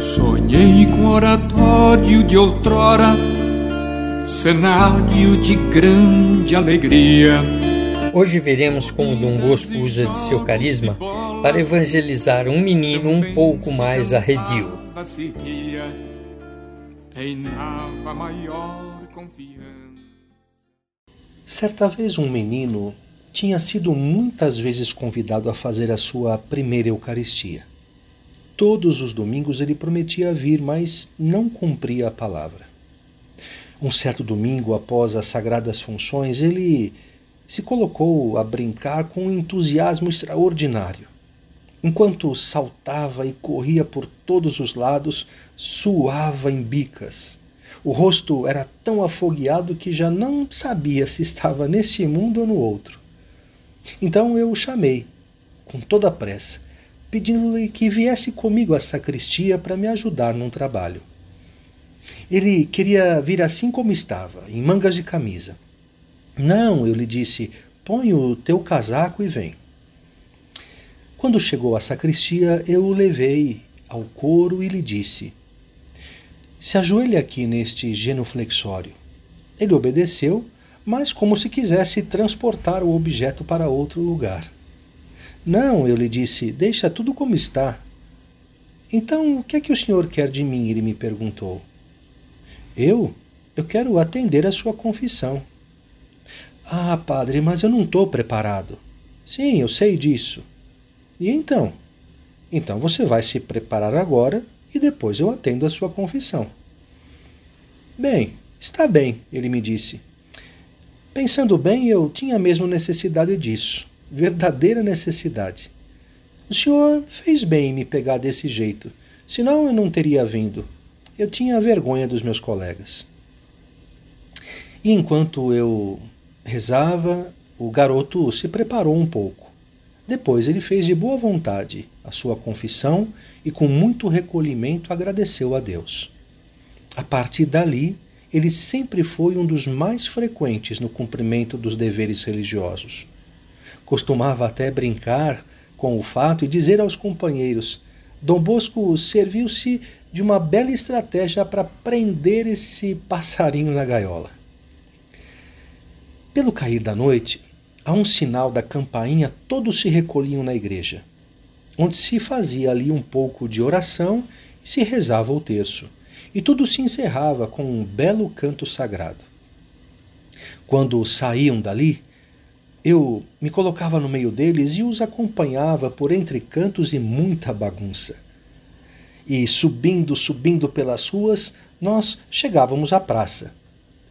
Sonhei com oratório de outrora, cenário de grande alegria. Hoje veremos como Dom Bosco usa de seu carisma para evangelizar um menino um pouco mais arredio. Certa vez um menino tinha sido muitas vezes convidado a fazer a sua primeira Eucaristia. Todos os domingos ele prometia vir, mas não cumpria a palavra. Um certo domingo, após as sagradas funções, ele se colocou a brincar com um entusiasmo extraordinário. Enquanto saltava e corria por todos os lados, suava em bicas. O rosto era tão afogueado que já não sabia se estava nesse mundo ou no outro. Então eu o chamei, com toda a pressa, pedindo-lhe que viesse comigo à sacristia para me ajudar num trabalho. Ele queria vir assim como estava, em mangas de camisa. Não, eu lhe disse, põe o teu casaco e vem. Quando chegou à sacristia, eu o levei ao coro e lhe disse: Se ajoelhe aqui neste genuflexório. Ele obedeceu, mas como se quisesse transportar o objeto para outro lugar. Não, eu lhe disse, deixa tudo como está. Então, o que é que o senhor quer de mim? Ele me perguntou. Eu? Eu quero atender a sua confissão. Ah, padre, mas eu não estou preparado. Sim, eu sei disso. E então? Então você vai se preparar agora e depois eu atendo a sua confissão. Bem, está bem, ele me disse. Pensando bem, eu tinha mesmo necessidade disso verdadeira necessidade. O senhor fez bem em me pegar desse jeito, senão eu não teria vindo. Eu tinha vergonha dos meus colegas. E enquanto eu rezava, o garoto se preparou um pouco. Depois ele fez de boa vontade a sua confissão e, com muito recolhimento, agradeceu a Deus. A partir dali, ele sempre foi um dos mais frequentes no cumprimento dos deveres religiosos. Costumava até brincar com o fato e dizer aos companheiros: Dom Bosco serviu-se de uma bela estratégia para prender esse passarinho na gaiola. Pelo cair da noite, a um sinal da campainha, todos se recolhiam na igreja, onde se fazia ali um pouco de oração e se rezava o terço, e tudo se encerrava com um belo canto sagrado. Quando saíam dali, eu me colocava no meio deles e os acompanhava por entre cantos e muita bagunça. E subindo, subindo pelas ruas, nós chegávamos à praça.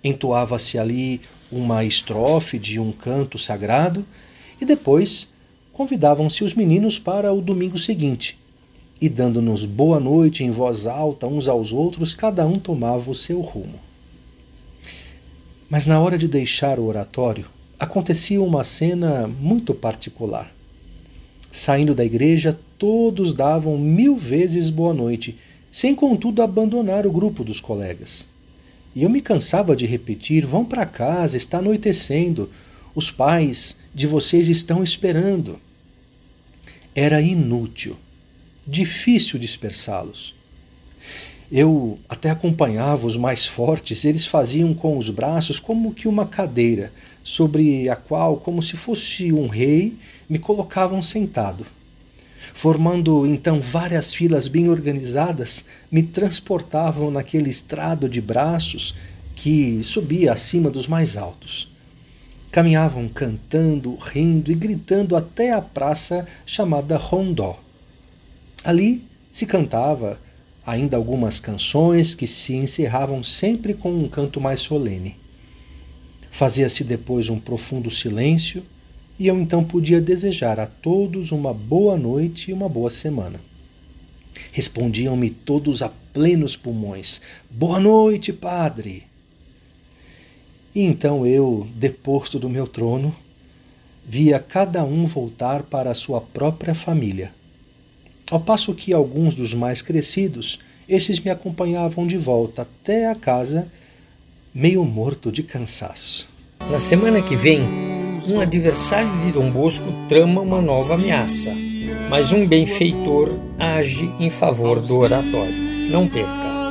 Entoava-se ali uma estrofe de um canto sagrado e depois convidavam-se os meninos para o domingo seguinte. E dando-nos boa noite em voz alta uns aos outros, cada um tomava o seu rumo. Mas na hora de deixar o oratório, acontecia uma cena muito particular. Saindo da igreja, todos davam mil vezes boa noite, sem contudo abandonar o grupo dos colegas. E eu me cansava de repetir: vão para casa, está anoitecendo, os pais de vocês estão esperando. Era inútil, difícil dispersá-los. Eu até acompanhava os mais fortes, eles faziam com os braços como que uma cadeira, sobre a qual, como se fosse um rei, me colocavam sentado. Formando então várias filas bem organizadas, me transportavam naquele estrado de braços que subia acima dos mais altos. Caminhavam cantando, rindo e gritando até a praça chamada Rondó. Ali se cantava ainda algumas canções que se encerravam sempre com um canto mais solene. Fazia-se depois um profundo silêncio e eu então podia desejar a todos uma boa noite e uma boa semana. Respondiam-me todos a plenos pulmões: Boa noite, padre! E então eu, deposto do meu trono, via cada um voltar para a sua própria família ao passo que alguns dos mais crescidos, esses me acompanhavam de volta até a casa, meio morto de cansaço. Na semana que vem, um adversário de Dom Bosco trama uma nova ameaça, mas um benfeitor age em favor do oratório. Não perca!